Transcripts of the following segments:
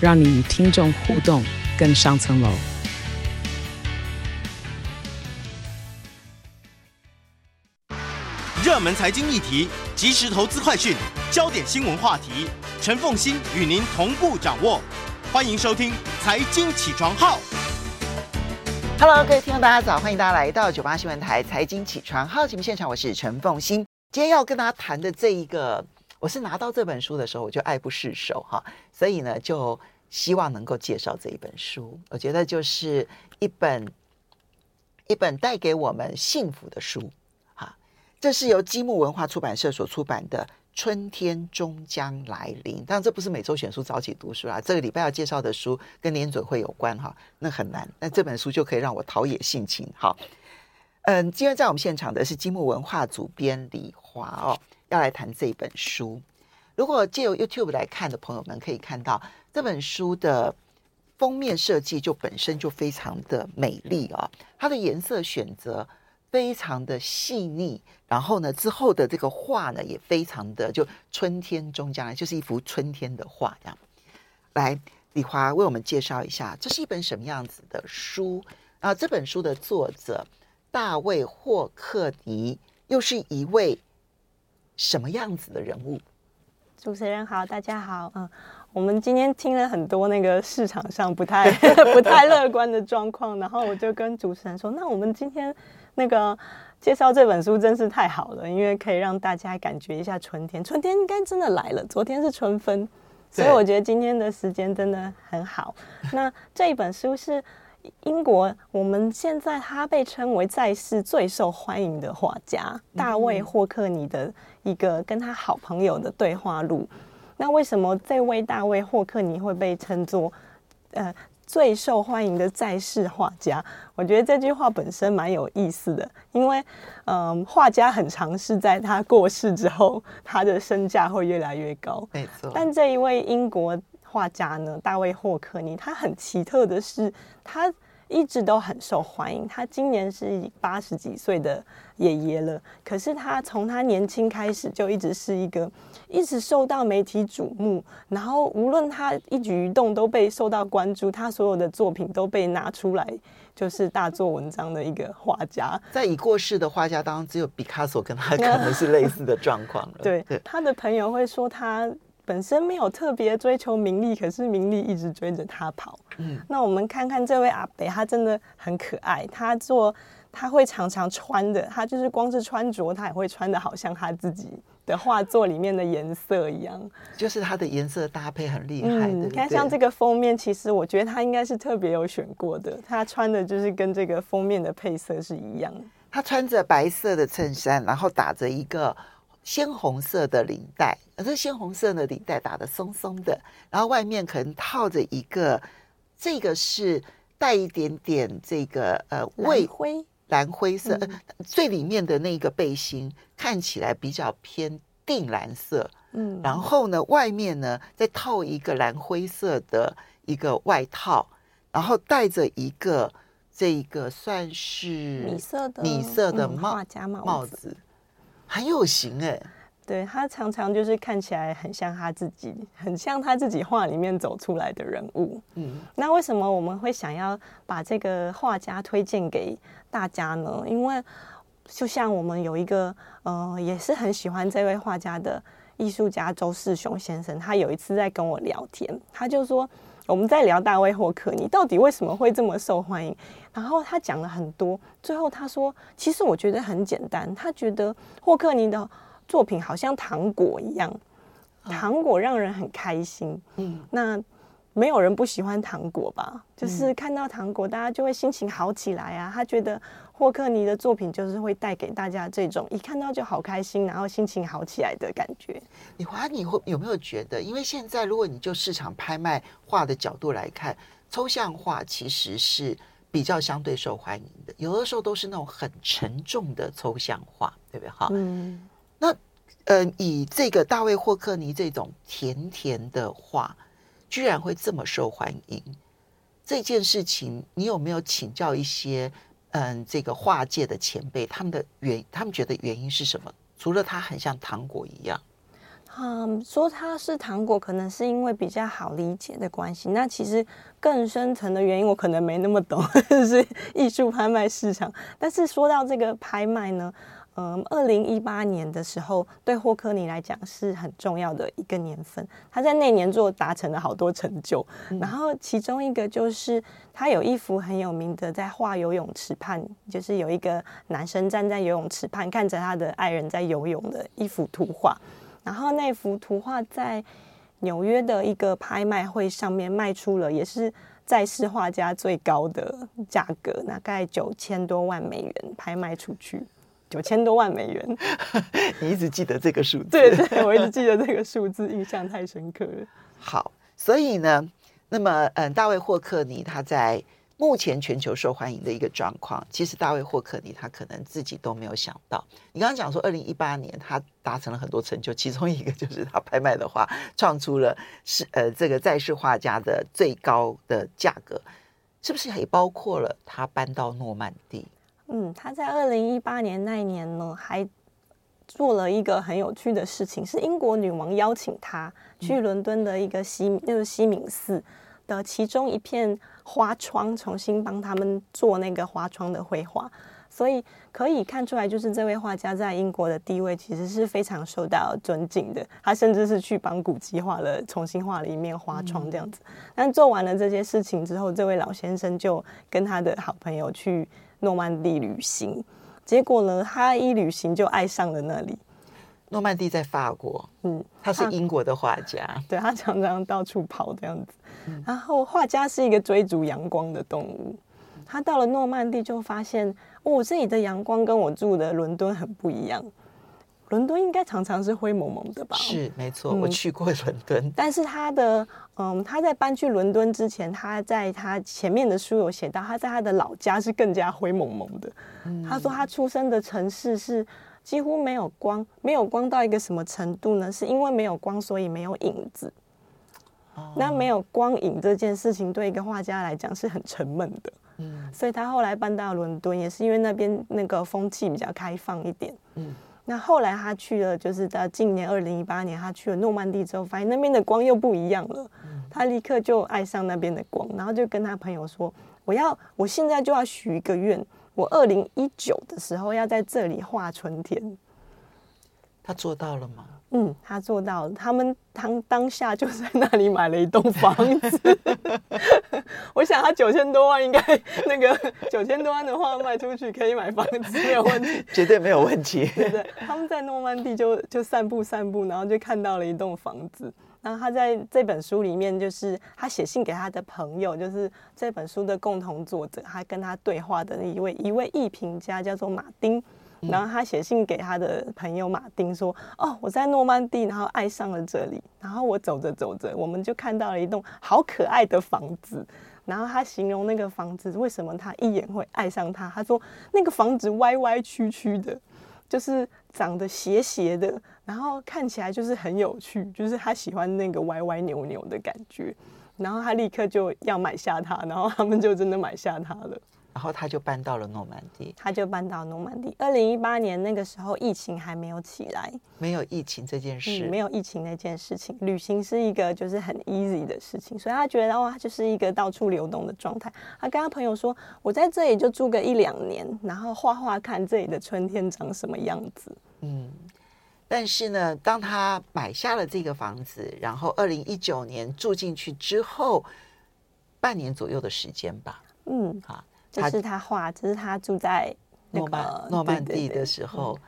让你与听众互动更上层楼。热门财经议题、即时投资快讯、焦点新闻话题，陈凤欣与您同步掌握。欢迎收听《财经起床号》。Hello，各位听众，大家早！欢迎大家来到九八新闻台《财经起床号》节目现场，我是陈凤欣。今天要跟大家谈的这一个。我是拿到这本书的时候，我就爱不释手哈，所以呢，就希望能够介绍这一本书。我觉得就是一本一本带给我们幸福的书哈。这是由积木文化出版社所出版的《春天终将来临》，当然这不是每周选书早起读书啊。这个礼拜要介绍的书跟年准会有关哈，那很难。那这本书就可以让我陶冶性情。好，嗯，今天在我们现场的是积木文化主编李华哦。要来谈这本书，如果借由 YouTube 来看的朋友们可以看到，这本书的封面设计就本身就非常的美丽啊，它的颜色选择非常的细腻，然后呢之后的这个画呢也非常的就春天中将来，就是一幅春天的画这样。来，李华为我们介绍一下，这是一本什么样子的书啊？这本书的作者大卫霍克尼又是一位。什么样子的人物？主持人好，大家好。嗯，我们今天听了很多那个市场上不太 不太乐观的状况，然后我就跟主持人说：“那我们今天那个介绍这本书真是太好了，因为可以让大家感觉一下春天。春天应该真的来了，昨天是春分，所以我觉得今天的时间真的很好。那这一本书是。英国，我们现在他被称为在世最受欢迎的画家大卫霍克尼的一个跟他好朋友的对话录。那为什么这位大卫霍克尼会被称作呃最受欢迎的在世画家？我觉得这句话本身蛮有意思的，因为嗯，画家很常是在他过世之后，他的身价会越来越高。没错，但这一位英国。画家呢，大卫霍克尼，他很奇特的是，他一直都很受欢迎。他今年是八十几岁的爷爷了，可是他从他年轻开始就一直是一个一直受到媒体瞩目，然后无论他一举一动都被受到关注，他所有的作品都被拿出来就是大做文章的一个画家。在已过世的画家当中，只有毕卡索跟他可能是类似的状况了。对，他的朋友会说他。本身没有特别追求名利，可是名利一直追着他跑。嗯，那我们看看这位阿北，他真的很可爱。他做他会常常穿的，他就是光是穿着，他也会穿的好像他自己的画作里面的颜色一样。就是他的颜色搭配很厉害的。你看，像这个封面，其实我觉得他应该是特别有选过的。他穿的就是跟这个封面的配色是一样。他穿着白色的衬衫，然后打着一个。鲜红色的领带，而这鲜红色的领带打得松松的，然后外面可能套着一个，这个是带一点点这个呃蓝灰。蓝灰色，嗯、最里面的那个背心看起来比较偏靛蓝色，嗯，然后呢外面呢再套一个蓝灰色的一个外套，然后戴着一个这个算是米色的米色的帽帽子。很有型哎、欸，对，他常常就是看起来很像他自己，很像他自己画里面走出来的人物。嗯，那为什么我们会想要把这个画家推荐给大家呢？因为就像我们有一个，呃，也是很喜欢这位画家的艺术家周世雄先生，他有一次在跟我聊天，他就说我们在聊大卫霍克尼到底为什么会这么受欢迎。然后他讲了很多，最后他说：“其实我觉得很简单，他觉得霍克尼的作品好像糖果一样，糖果让人很开心。嗯，那没有人不喜欢糖果吧？就是看到糖果，大家就会心情好起来啊。他觉得霍克尼的作品就是会带给大家这种一看到就好开心，然后心情好起来的感觉。李华，你会有没有觉得，因为现在如果你就市场拍卖画的角度来看，抽象画其实是比较相对受欢迎的，有的时候都是那种很沉重的抽象画，对不对？哈，嗯，那呃，以这个大卫霍克尼这种甜甜的画，居然会这么受欢迎，这件事情你有没有请教一些？嗯，这个画界的前辈，他们的原，他们觉得原因是什么？除了它很像糖果一样，嗯，说它是糖果，可能是因为比较好理解的关系。那其实更深层的原因，我可能没那么懂，是艺术拍卖市场。但是说到这个拍卖呢？嗯，二零一八年的时候，对霍克尼来讲是很重要的一个年份。他在那年做达成了好多成就，嗯、然后其中一个就是他有一幅很有名的，在画游泳池畔，就是有一个男生站在游泳池畔，看着他的爱人在游泳的一幅图画。然后那幅图画在纽约的一个拍卖会上面卖出了，也是在世画家最高的价格，大概九千多万美元拍卖出去。九千多万美元，你一直记得这个数字？对对，我一直记得这个数字，印象太深刻了。好，所以呢，那么嗯，大卫霍克尼他在目前全球受欢迎的一个状况，其实大卫霍克尼他可能自己都没有想到。你刚刚讲说，二零一八年他达成了很多成就，其中一个就是他拍卖的画创出了是呃这个在世画家的最高的价格，是不是也包括了他搬到诺曼底？嗯，他在二零一八年那一年呢，还做了一个很有趣的事情，是英国女王邀请他去伦敦的一个西，就是西敏寺的其中一片花窗，重新帮他们做那个花窗的绘画。所以可以看出来，就是这位画家在英国的地位其实是非常受到尊敬的。他甚至是去帮古籍画了，重新画了一面花窗这样子。但做完了这些事情之后，这位老先生就跟他的好朋友去。诺曼底旅行，结果呢，他一旅行就爱上了那里。诺曼底在法国，嗯，他是英国的画家，他 对他常常到处跑这样子。嗯、然后画家是一个追逐阳光的动物，他到了诺曼底就发现，哦，这里的阳光跟我住的伦敦很不一样。伦敦应该常常是灰蒙蒙的吧？是，没错，我去过伦敦。嗯、但是他的，嗯，他在搬去伦敦之前，他在他前面的书有写到，他在他的老家是更加灰蒙蒙的。嗯、他说他出生的城市是几乎没有光，没有光到一个什么程度呢？是因为没有光，所以没有影子。哦、那没有光影这件事情，对一个画家来讲是很沉闷的。嗯，所以他后来搬到伦敦，也是因为那边那个风气比较开放一点。嗯。那后来他去了，就是在今年二零一八年，他去了诺曼底之后，发现那边的光又不一样了。他立刻就爱上那边的光，然后就跟他朋友说：“我要，我现在就要许一个愿，我二零一九的时候要在这里画春天。”他做到了吗？嗯，他做到了。他们当当下就在那里买了一栋房子。我想他九千多万应该 那个九千多万的话卖出去可以买房子没有问题，绝对没有问题。对对，他们在诺曼底就就散步散步，然后就看到了一栋房子。然后他在这本书里面，就是他写信给他的朋友，就是这本书的共同作者，他跟他对话的一位一位艺评家叫做马丁。然后他写信给他的朋友马丁说：“哦，我在诺曼底，然后爱上了这里。然后我走着走着，我们就看到了一栋好可爱的房子。然后他形容那个房子为什么他一眼会爱上它。他说那个房子歪歪曲曲的，就是长得斜斜的，然后看起来就是很有趣，就是他喜欢那个歪歪扭扭的感觉。然后他立刻就要买下它，然后他们就真的买下它了。”然后他就搬到了诺曼底，他就搬到诺曼底。二零一八年那个时候，疫情还没有起来，没有疫情这件事，嗯，没有疫情那件事情，旅行是一个就是很 easy 的事情，所以他觉得哇，就是一个到处流动的状态。他跟他朋友说：“我在这里就住个一两年，然后画画看这里的春天长什么样子。”嗯，但是呢，当他买下了这个房子，然后二零一九年住进去之后，半年左右的时间吧，嗯，好。这是他画，这是他住在诺曼诺曼底的时候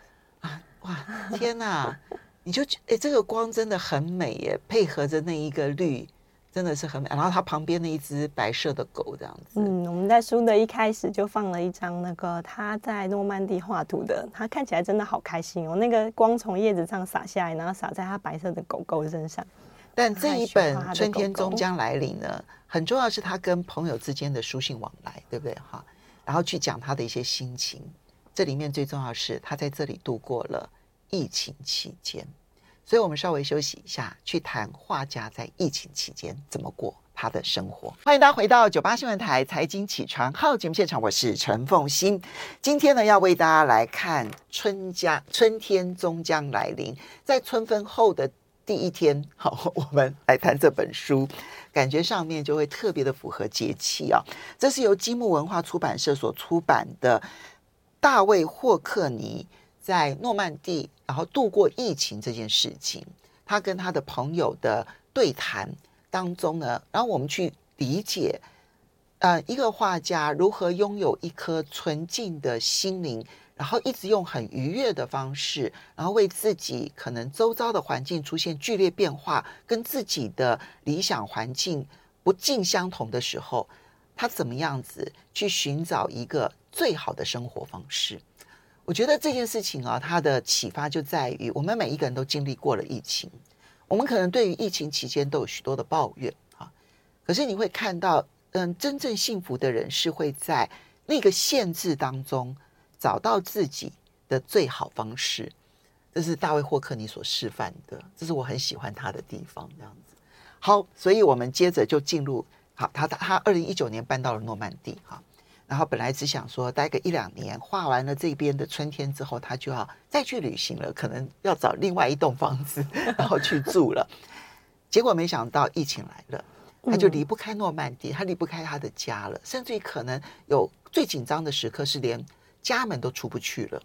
啊！哇，天哪！你就哎，这个光真的很美耶，配合着那一个绿，真的是很美。然后他旁边的一只白色的狗这样子。嗯，我们在书的一开始就放了一张那个他在诺曼底画图的，他看起来真的好开心哦。那个光从叶子上洒下来，然后洒在他白色的狗狗身上。但这一本《春天终将来临》呢，很重要是他跟朋友之间的书信往来，对不对哈？然后去讲他的一些心情。这里面最重要是他在这里度过了疫情期间，所以我们稍微休息一下，去谈画家在疫情期间怎么过他的生活。欢迎大家回到九八新闻台财经起床号节目现场，我是陈凤欣。今天呢，要为大家来看春家春天终将来临，在春分后的第一天，好，我们来谈这本书，感觉上面就会特别的符合节气啊。这是由积木文化出版社所出版的大卫霍克尼。在诺曼底，然后度过疫情这件事情，他跟他的朋友的对谈当中呢，然后我们去理解，呃，一个画家如何拥有一颗纯净的心灵，然后一直用很愉悦的方式，然后为自己可能周遭的环境出现剧烈变化，跟自己的理想环境不尽相同的时候，他怎么样子去寻找一个最好的生活方式？我觉得这件事情啊，它的启发就在于我们每一个人都经历过了疫情，我们可能对于疫情期间都有许多的抱怨啊。可是你会看到，嗯，真正幸福的人是会在那个限制当中找到自己的最好方式。这是大卫霍克尼所示范的，这是我很喜欢他的地方。这样子，好，所以我们接着就进入，好，他他二零一九年搬到了诺曼底，哈。然后本来只想说待个一两年，画完了这边的春天之后，他就要再去旅行了，可能要找另外一栋房子，然后去住了。结果没想到疫情来了，他就离不开诺曼底，他离不开他的家了，甚至于可能有最紧张的时刻是连家门都出不去了。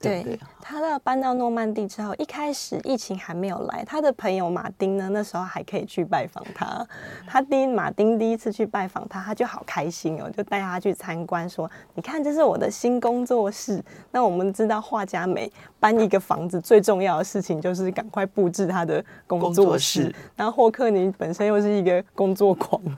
对，对，他到搬到诺曼底之后，一开始疫情还没有来，他的朋友马丁呢，那时候还可以去拜访他。他第一马丁第一次去拜访他，他就好开心哦，就带他去参观，说：“你看，这是我的新工作室。”那我们知道，画家每搬一个房子，最重要的事情就是赶快布置他的工作室。然后霍克尼本身又是一个工作狂，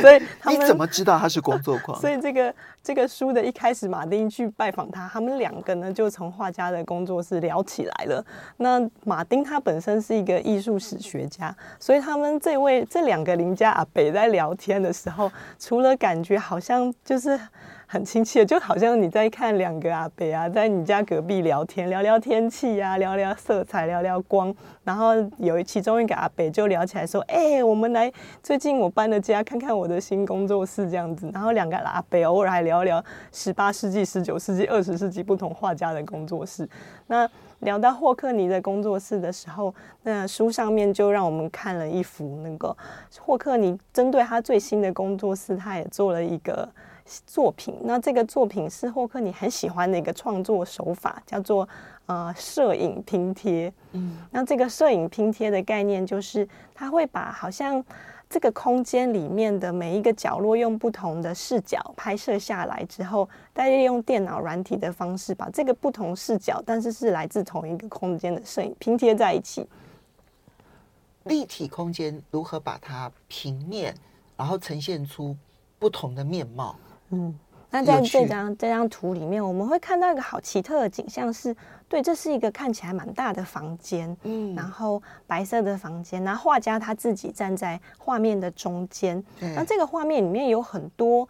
所以他们你怎么知道他是工作狂？所以这个这个书的一开始，马丁去拜访他，他们两个。呢就从画家的工作室聊起来了。那马丁他本身是一个艺术史学家，所以他们这位这两个邻家阿北在聊天的时候，除了感觉好像就是。很亲切，就好像你在看两个阿伯啊，在你家隔壁聊天，聊聊天气啊，聊聊色彩，聊聊光。然后有其中一个阿伯就聊起来说：“哎、我们来最近我搬了家，看看我的新工作室这样子。”然后两个阿伯偶尔还聊聊十八世纪、十九世纪、二十世纪不同画家的工作室。那聊到霍克尼的工作室的时候，那书上面就让我们看了一幅那个霍克尼针对他最新的工作室，他也做了一个。作品，那这个作品是霍克你很喜欢的一个创作手法，叫做呃摄影拼贴。嗯，那这个摄影拼贴的概念就是，他会把好像这个空间里面的每一个角落用不同的视角拍摄下来之后，再利用电脑软体的方式，把这个不同视角，但是是来自同一个空间的摄影拼贴在一起。立体空间如何把它平面，然后呈现出不同的面貌？嗯，那在这张这张图里面，我们会看到一个好奇特的景象是，是对，这是一个看起来蛮大的房间，嗯，然后白色的房间，然后画家他自己站在画面的中间，那这个画面里面有很多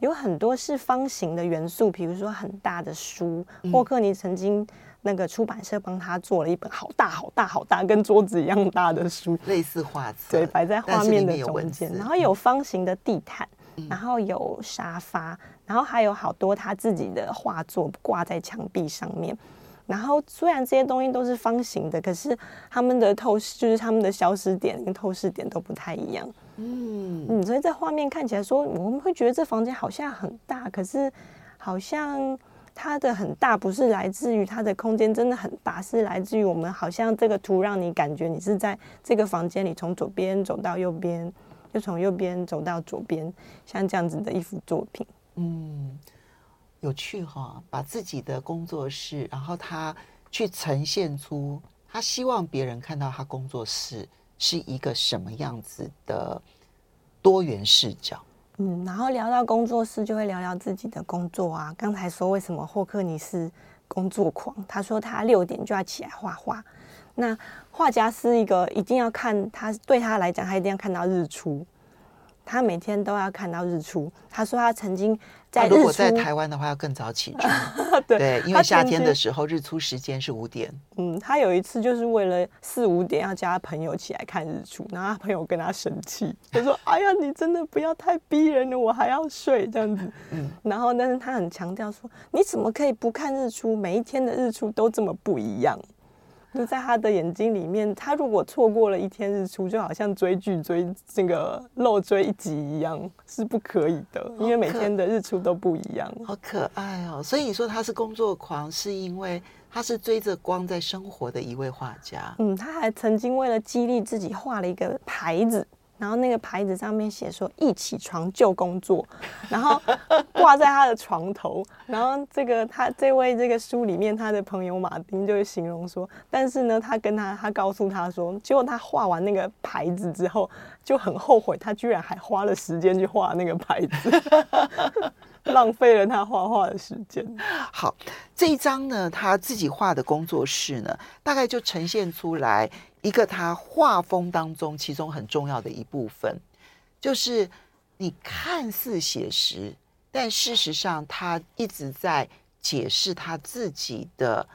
有很多是方形的元素，比如说很大的书，嗯、霍克尼曾经那个出版社帮他做了一本好大好大好大，跟桌子一样大的书，类似画册，对，摆在画面的中间，然后有方形的地毯。然后有沙发，然后还有好多他自己的画作挂在墙壁上面。然后虽然这些东西都是方形的，可是他们的透视就是他们的消失点跟透视点都不太一样。嗯嗯，所以在画面看起来说，我们会觉得这房间好像很大，可是好像它的很大不是来自于它的空间真的很大，是来自于我们好像这个图让你感觉你是在这个房间里从左边走到右边。就从右边走到左边，像这样子的一幅作品，嗯，有趣哈、哦，把自己的工作室，然后他去呈现出他希望别人看到他工作室是一个什么样子的多元视角。嗯，然后聊到工作室，就会聊聊自己的工作啊。刚才说为什么霍克尼是工作狂，他说他六点就要起来画画。那画家是一个一定要看他，对他来讲，他一定要看到日出。他每天都要看到日出。他说他曾经在如果在台湾的话，要更早起床。对，对，因为夏天的时候日出时间是五点。嗯，他有一次就是为了四五点要叫他朋友起来看日出，然后他朋友跟他生气，他说：“哎呀，你真的不要太逼人了，我还要睡这样子。”嗯，然后但是他很强调说：“你怎么可以不看日出？每一天的日出都这么不一样。”就在他的眼睛里面，他如果错过了一天日出，就好像追剧追这个漏追一集一样，是不可以的，因为每天的日出都不一样。好可爱哦！所以你说他是工作狂，是因为他是追着光在生活的一位画家。嗯，他还曾经为了激励自己画了一个牌子。然后那个牌子上面写说“一起床就工作”，然后挂在他的床头。然后这个他这位这个书里面他的朋友马丁就形容说，但是呢，他跟他他告诉他说，结果他画完那个牌子之后就很后悔，他居然还花了时间去画那个牌子，浪费了他画画的时间。好，这一张呢，他自己画的工作室呢，大概就呈现出来。一个他画风当中，其中很重要的一部分，就是你看似写实，但事实上他一直在解释他自己的，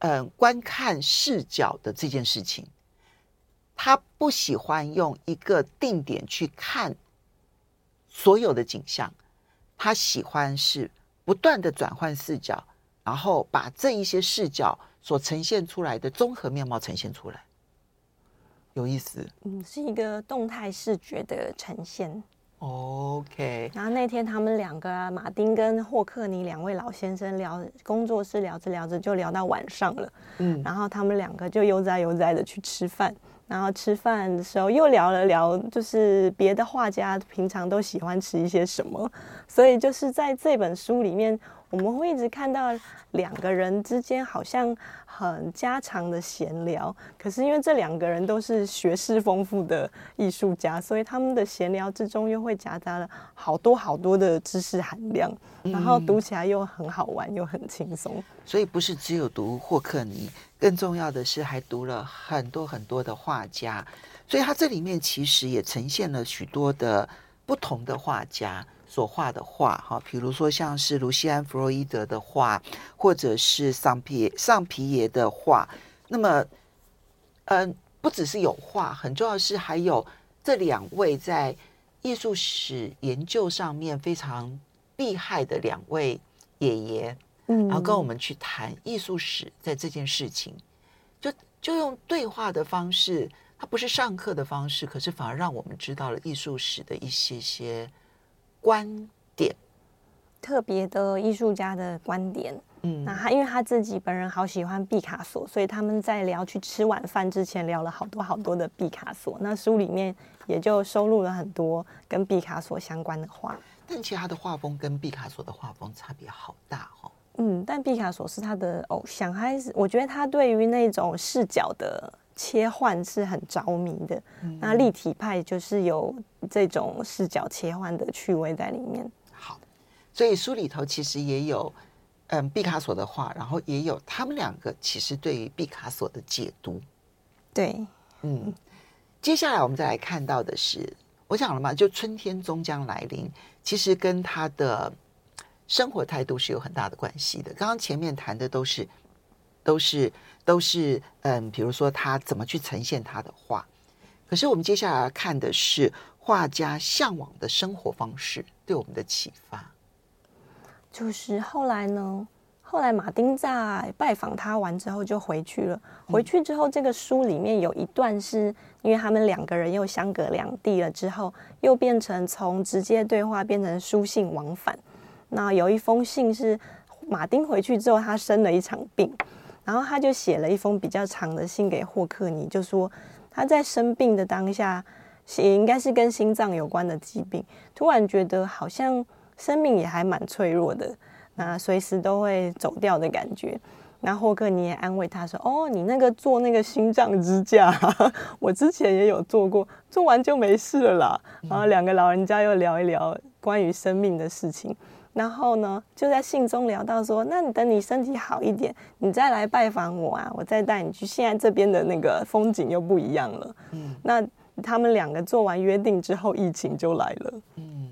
嗯，观看视角的这件事情。他不喜欢用一个定点去看所有的景象，他喜欢是不断的转换视角，然后把这一些视角所呈现出来的综合面貌呈现出来。有意思，嗯，是一个动态视觉的呈现。OK，然后那天他们两个啊，马丁跟霍克尼两位老先生聊工作室，聊着聊着就聊到晚上了。嗯，然后他们两个就悠哉悠哉的去吃饭，然后吃饭的时候又聊了聊，就是别的画家平常都喜欢吃一些什么，所以就是在这本书里面。我们会一直看到两个人之间好像很家常的闲聊，可是因为这两个人都是学识丰富的艺术家，所以他们的闲聊之中又会夹杂了好多好多的知识含量，然后读起来又很好玩又很轻松。所以不是只有读霍克尼，更重要的是还读了很多很多的画家，所以他这里面其实也呈现了许多的不同的画家。所画的画，哈，比如说像是卢西安·弗洛伊德的画，或者是桑皮桑皮耶的画。那么，嗯，不只是有画，很重要的是还有这两位在艺术史研究上面非常厉害的两位爷爷，嗯，然后跟我们去谈艺术史在这件事情，就就用对话的方式，它不是上课的方式，可是反而让我们知道了艺术史的一些些。观点，特别的艺术家的观点。嗯，那他因为他自己本人好喜欢毕卡索，所以他们在聊去吃晚饭之前聊了好多好多的毕卡索。那书里面也就收录了很多跟毕卡索相关的画。但其实他的画风跟毕卡索的画风差别好大哦。嗯，但毕卡索是他的偶像，还是我觉得他对于那种视角的。切换是很着迷的，那立体派就是有这种视角切换的趣味在里面。好，所以书里头其实也有，嗯，毕卡索的画，然后也有他们两个其实对于毕卡索的解读。对，嗯，接下来我们再来看到的是，我想了嘛，就春天终将来临，其实跟他的生活态度是有很大的关系的。刚刚前面谈的都是，都是。都是嗯，比如说他怎么去呈现他的画，可是我们接下来要看的是画家向往的生活方式对我们的启发。就是后来呢，后来马丁在拜访他完之后就回去了。回去之后，这个书里面有一段是因为他们两个人又相隔两地了之后，又变成从直接对话变成书信往返。那有一封信是马丁回去之后，他生了一场病。然后他就写了一封比较长的信给霍克尼，就说他在生病的当下，也应该是跟心脏有关的疾病，突然觉得好像生命也还蛮脆弱的，那随时都会走掉的感觉。那霍克尼也安慰他说：“哦，你那个做那个心脏支架，我之前也有做过，做完就没事了啦。”然后两个老人家又聊一聊关于生命的事情。然后呢，就在信中聊到说：“那你等你身体好一点，你再来拜访我啊，我再带你去。现在这边的那个风景又不一样了。”嗯，那他们两个做完约定之后，疫情就来了。嗯，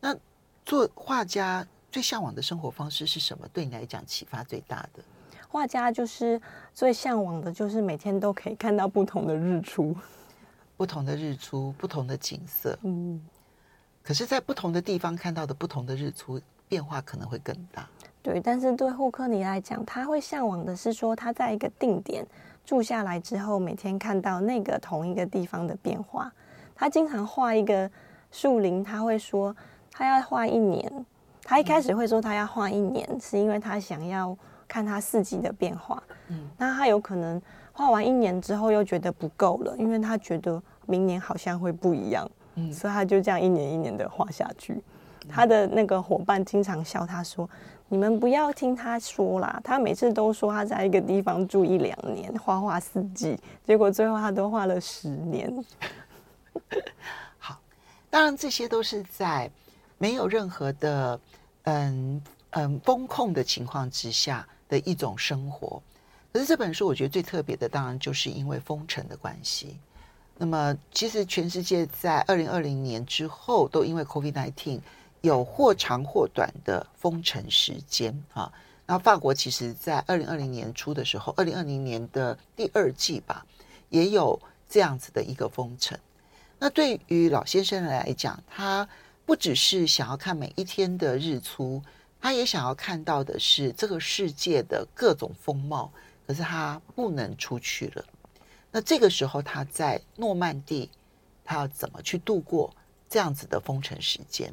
那做画家最向往的生活方式是什么？对你来讲启发最大的？画家就是最向往的，就是每天都可以看到不同的日出，不同的日出，不同的景色。嗯。可是，在不同的地方看到的不同的日出，变化可能会更大。对，但是对霍克尼来讲，他会向往的是说，他在一个定点住下来之后，每天看到那个同一个地方的变化。他经常画一个树林，他会说他要画一年。他一开始会说他要画一年，嗯、是因为他想要看他四季的变化。嗯，那他有可能画完一年之后又觉得不够了，因为他觉得明年好像会不一样。嗯，所以他就这样一年一年的画下去。他的那个伙伴经常笑他说：“你们不要听他说啦，他每次都说他在一个地方住一两年，画画四季，结果最后他都画了十年。”好，当然这些都是在没有任何的嗯嗯风控的情况之下的一种生活。可是这本书我觉得最特别的，当然就是因为封城的关系。那么，其实全世界在二零二零年之后，都因为 COVID-19 有或长或短的封城时间啊。那法国其实，在二零二零年初的时候，二零二零年的第二季吧，也有这样子的一个封城。那对于老先生来讲，他不只是想要看每一天的日出，他也想要看到的是这个世界的各种风貌。可是他不能出去了。那这个时候，他在诺曼底，他要怎么去度过这样子的封城时间？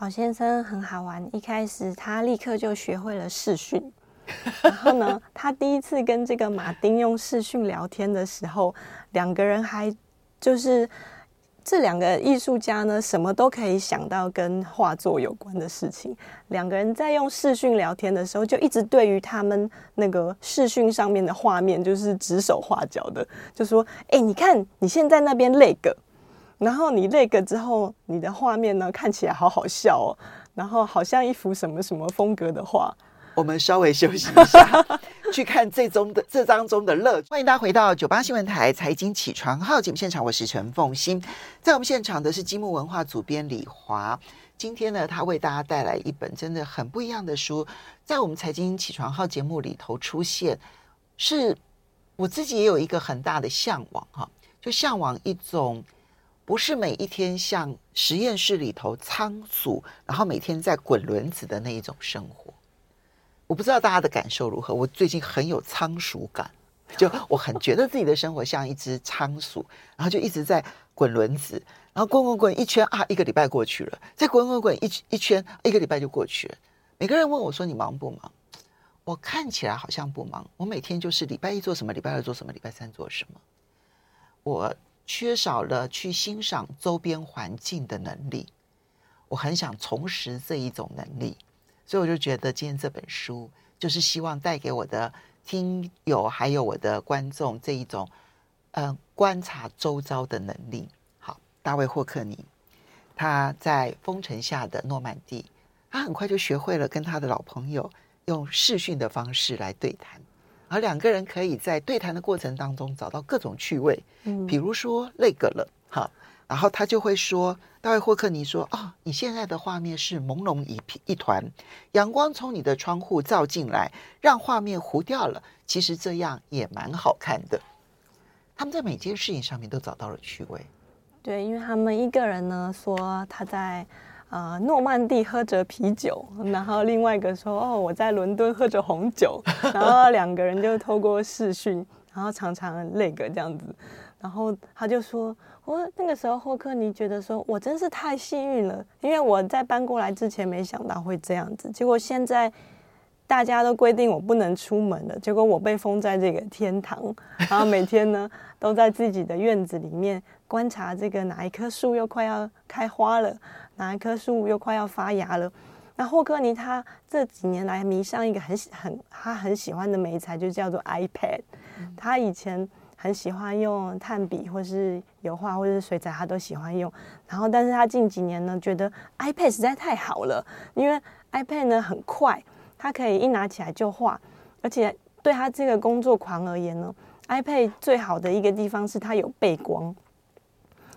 老先生很好玩，一开始他立刻就学会了视讯，然后呢，他第一次跟这个马丁用视讯聊天的时候，两个人还就是。这两个艺术家呢，什么都可以想到跟画作有关的事情。两个人在用视讯聊天的时候，就一直对于他们那个视讯上面的画面，就是指手画脚的，就说：“哎，你看你现在那边那个，然后你那个之后，你的画面呢看起来好好笑哦，然后好像一幅什么什么风格的画。”我们稍微休息一下，去看这中的这当中的乐。欢迎大家回到九八新闻台财经起床号节目现场，我是陈凤欣。在我们现场的是积木文化主编李华。今天呢，他为大家带来一本真的很不一样的书，在我们财经起床号节目里头出现，是我自己也有一个很大的向往哈，就向往一种不是每一天像实验室里头仓鼠，然后每天在滚轮子的那一种生活。我不知道大家的感受如何。我最近很有仓鼠感，就我很觉得自己的生活像一只仓鼠，然后就一直在滚轮子，然后滚滚滚一圈啊，一个礼拜过去了，再滚滚滚一一圈，一个礼拜就过去了。每个人问我说：“你忙不忙？”我看起来好像不忙。我每天就是礼拜一做什么，礼拜二做什么，礼拜三做什么。我缺少了去欣赏周边环境的能力，我很想重拾这一种能力。所以我就觉得今天这本书就是希望带给我的听友还有我的观众这一种，嗯、呃，观察周遭的能力。好，大卫霍克尼，他在封城下的诺曼底，他很快就学会了跟他的老朋友用视讯的方式来对谈，而两个人可以在对谈的过程当中找到各种趣味，嗯，比如说那个了，好。然后他就会说：“大卫霍克尼说啊、哦，你现在的画面是朦胧一片一团，阳光从你的窗户照进来，让画面糊掉了。其实这样也蛮好看的。他们在每件事情上面都找到了趣味。对，因为他们一个人呢说他在呃诺曼底喝着啤酒，然后另外一个说哦我在伦敦喝着红酒，然后两个人就透过视讯，然后常常那个这样子。”然后他就说：“我那个时候霍克尼觉得说，我真是太幸运了，因为我在搬过来之前没想到会这样子。结果现在大家都规定我不能出门了，结果我被封在这个天堂，然后每天呢都在自己的院子里面观察这个哪一棵树又快要开花了，哪一棵树又快要发芽了。那霍克尼他这几年来迷上一个很很他很喜欢的美材，就叫做 iPad。他以前很喜欢用炭笔，或是油画，或是水彩，他都喜欢用。然后，但是他近几年呢，觉得 iPad 实在太好了，因为 iPad 呢很快，他可以一拿起来就画，而且对他这个工作狂而言呢，iPad 最好的一个地方是它有背光，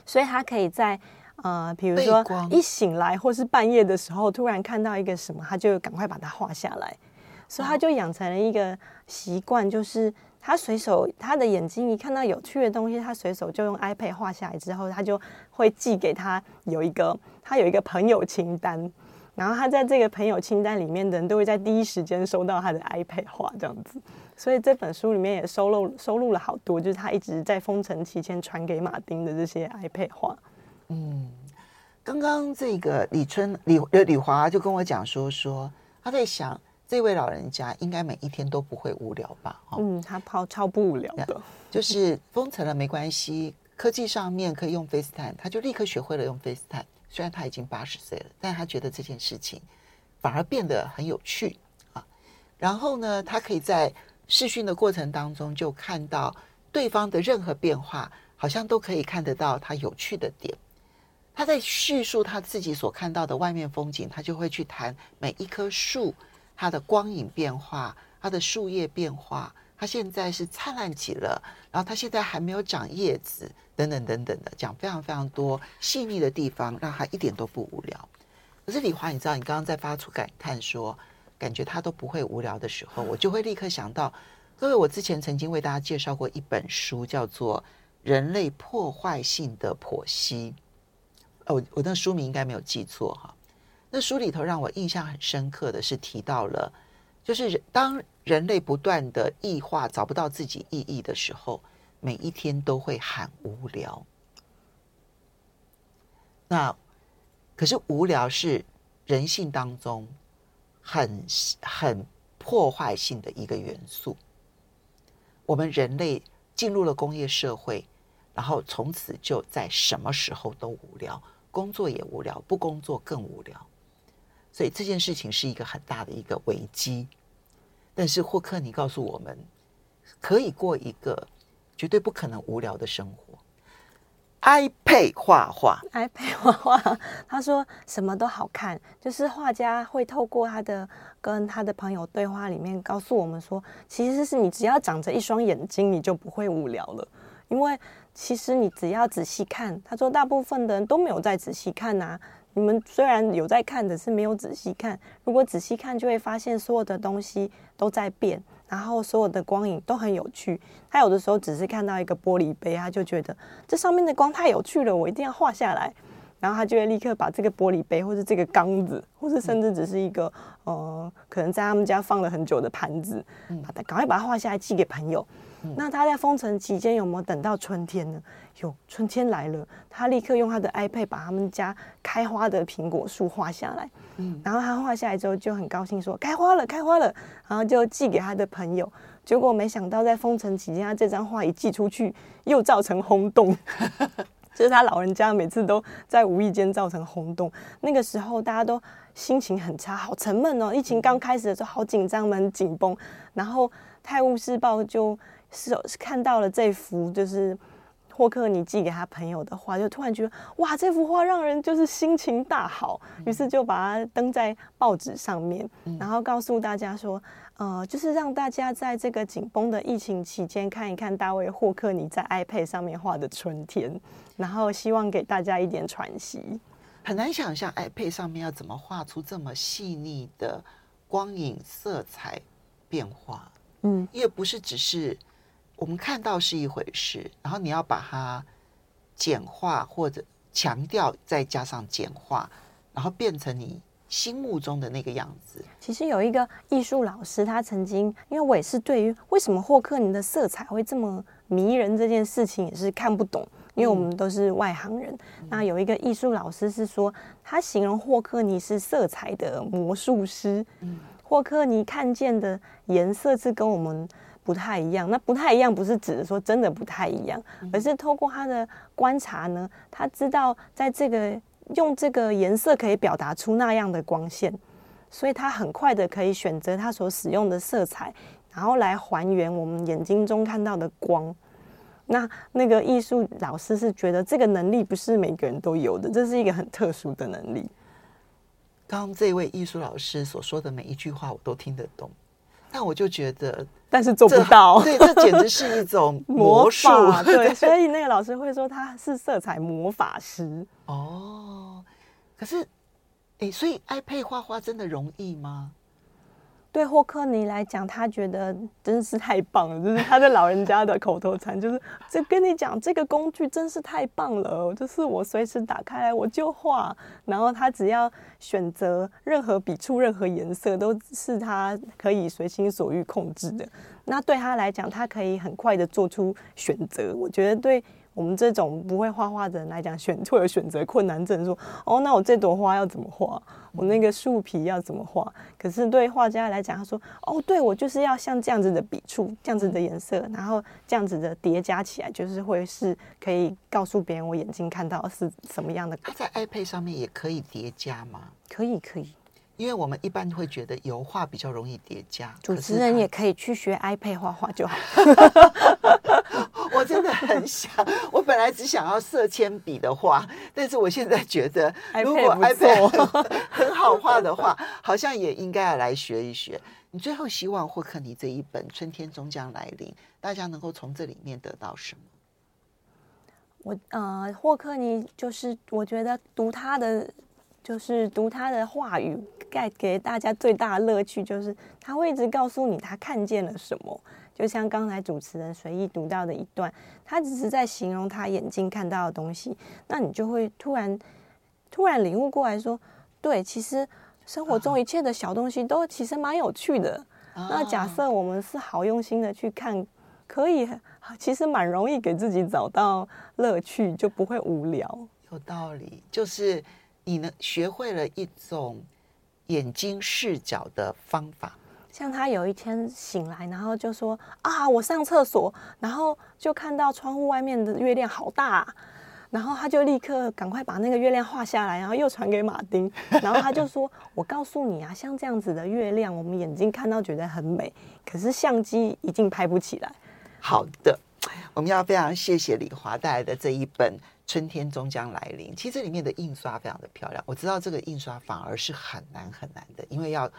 所以他可以在。呃，比如说一醒来或是半夜的时候，突然看到一个什么，他就赶快把它画下来，所以他就养成了一个习惯，就是他随手他的眼睛一看到有趣的东西，他随手就用 iPad 画下来之后，他就会寄给他有一个他有一个朋友清单，然后他在这个朋友清单里面的人都会在第一时间收到他的 iPad 画这样子，所以这本书里面也收录收录了好多，就是他一直在封城期间传给马丁的这些 iPad 画。嗯，刚刚这个李春李呃李华就跟我讲说说他在想这位老人家应该每一天都不会无聊吧？嗯，他超超不无聊的，就是封城了没关系，科技上面可以用 FaceTime，他就立刻学会了用 FaceTime。虽然他已经八十岁了，但他觉得这件事情反而变得很有趣啊。然后呢，他可以在视讯的过程当中就看到对方的任何变化，好像都可以看得到他有趣的点。他在叙述他自己所看到的外面风景，他就会去谈每一棵树，它的光影变化，它的树叶变化，它现在是灿烂极了，然后它现在还没有长叶子，等等等等的，讲非常非常多细腻的地方，让它一点都不无聊。可是李华，你知道，你刚刚在发出感叹说，感觉他都不会无聊的时候，我就会立刻想到，各位，我之前曾经为大家介绍过一本书，叫做《人类破坏性的剖析》。哦我那书名应该没有记错哈，那书里头让我印象很深刻的是提到了，就是人当人类不断的异化，找不到自己意义的时候，每一天都会喊无聊。那可是无聊是人性当中很很破坏性的一个元素。我们人类进入了工业社会。然后从此就在什么时候都无聊，工作也无聊，不工作更无聊，所以这件事情是一个很大的一个危机。但是霍克尼告诉我们，可以过一个绝对不可能无聊的生活。iPad 画画，iPad 画画，他说什么都好看，就是画家会透过他的跟他的朋友对话里面告诉我们说，其实是你只要长着一双眼睛，你就不会无聊了，因为。其实你只要仔细看，他说大部分的人都没有在仔细看呐。你们虽然有在看，只是没有仔细看。如果仔细看，就会发现所有的东西都在变，然后所有的光影都很有趣。他有的时候只是看到一个玻璃杯，他就觉得这上面的光太有趣了，我一定要画下来。然后他就会立刻把这个玻璃杯，或是这个缸子，或是甚至只是一个呃，可能在他们家放了很久的盘子，把它赶快把它画下来寄给朋友。那他在封城期间有没有等到春天呢？有，春天来了，他立刻用他的 iPad 把他们家开花的苹果树画下来。嗯，然后他画下来之后就很高兴说开花了，开花了，然后就寄给他的朋友。结果没想到在封城期间，他这张画一寄出去，又造成轰动。就是他老人家每次都在无意间造成轰动。那个时候大家都心情很差，好沉闷哦。疫情刚开始的时候好紧张，蛮紧绷。然后《泰晤士报》就。是看到了这幅就是霍克尼寄给他朋友的画，就突然觉得哇，这幅画让人就是心情大好，于是就把它登在报纸上面，然后告诉大家说，呃，就是让大家在这个紧绷的疫情期间看一看大卫霍克尼在 iPad 上面画的春天，然后希望给大家一点喘息。很难想象 iPad 上面要怎么画出这么细腻的光影、色彩变化，嗯，也不是只是。我们看到是一回事，然后你要把它简化或者强调，再加上简化，然后变成你心目中的那个样子。其实有一个艺术老师，他曾经，因为我也是对于为什么霍克尼的色彩会这么迷人这件事情也是看不懂，因为我们都是外行人。嗯、那有一个艺术老师是说，他形容霍克尼是色彩的魔术师。嗯、霍克尼看见的颜色是跟我们。不太一样，那不太一样不是指的说真的不太一样，而是透过他的观察呢，他知道在这个用这个颜色可以表达出那样的光线，所以他很快的可以选择他所使用的色彩，然后来还原我们眼睛中看到的光。那那个艺术老师是觉得这个能力不是每个人都有的，这是一个很特殊的能力。刚刚这位艺术老师所说的每一句话我都听得懂，但我就觉得，但是做不到。对，这简直是一种 魔术。对，所以那个老师会说他是色彩魔法师。哦，可是，哎，所以 iPad 画画真的容易吗？对霍克尼来讲，他觉得真是太棒了，就是他的老人家的口头禅，就是 这跟你讲，这个工具真是太棒了，就是我随时打开来我就画，然后他只要选择任何笔触、任何颜色，都是他可以随心所欲控制的。那对他来讲，他可以很快的做出选择。我觉得对。我们这种不会画画的人来讲，选会有选择困难症，说哦，那我这朵花要怎么画？我那个树皮要怎么画？可是对画家来讲，他说哦，对我就是要像这样子的笔触，这样子的颜色，然后这样子的叠加起来，就是会是可以告诉别人我眼睛看到是什么样的。它在 iPad 上面也可以叠加吗？可以，可以。因为我们一般会觉得油画比较容易叠加，主持人也可以去学 iPad 画画就好。我真的很想，我本来只想要色铅笔的画，但是我现在觉得，如果 iPad 很好画的话，好像也应该要来学一学。你最后希望霍克尼这一本《春天终将来临》，大家能够从这里面得到什么？我呃，霍克尼就是我觉得读他的。就是读他的话语，带给大家最大的乐趣，就是他会一直告诉你他看见了什么。就像刚才主持人随意读到的一段，他只是在形容他眼睛看到的东西，那你就会突然突然领悟过来说，对，其实生活中一切的小东西都其实蛮有趣的。那假设我们是好用心的去看，可以 其实蛮容易给自己找到乐趣，就不会无聊。有道理，就是。你呢？学会了一种眼睛视角的方法。像他有一天醒来，然后就说：“啊，我上厕所，然后就看到窗户外面的月亮好大。”然后他就立刻赶快把那个月亮画下来，然后又传给马丁。然后他就说：“我告诉你啊，像这样子的月亮，我们眼睛看到觉得很美，可是相机一定拍不起来。”好的，我们要非常谢谢李华带来的这一本。春天终将来临。其实这里面的印刷非常的漂亮。我知道这个印刷反而是很难很难的，因为要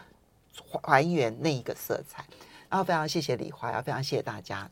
还原那一个色彩。然后非常谢谢李华，要非常谢谢大家。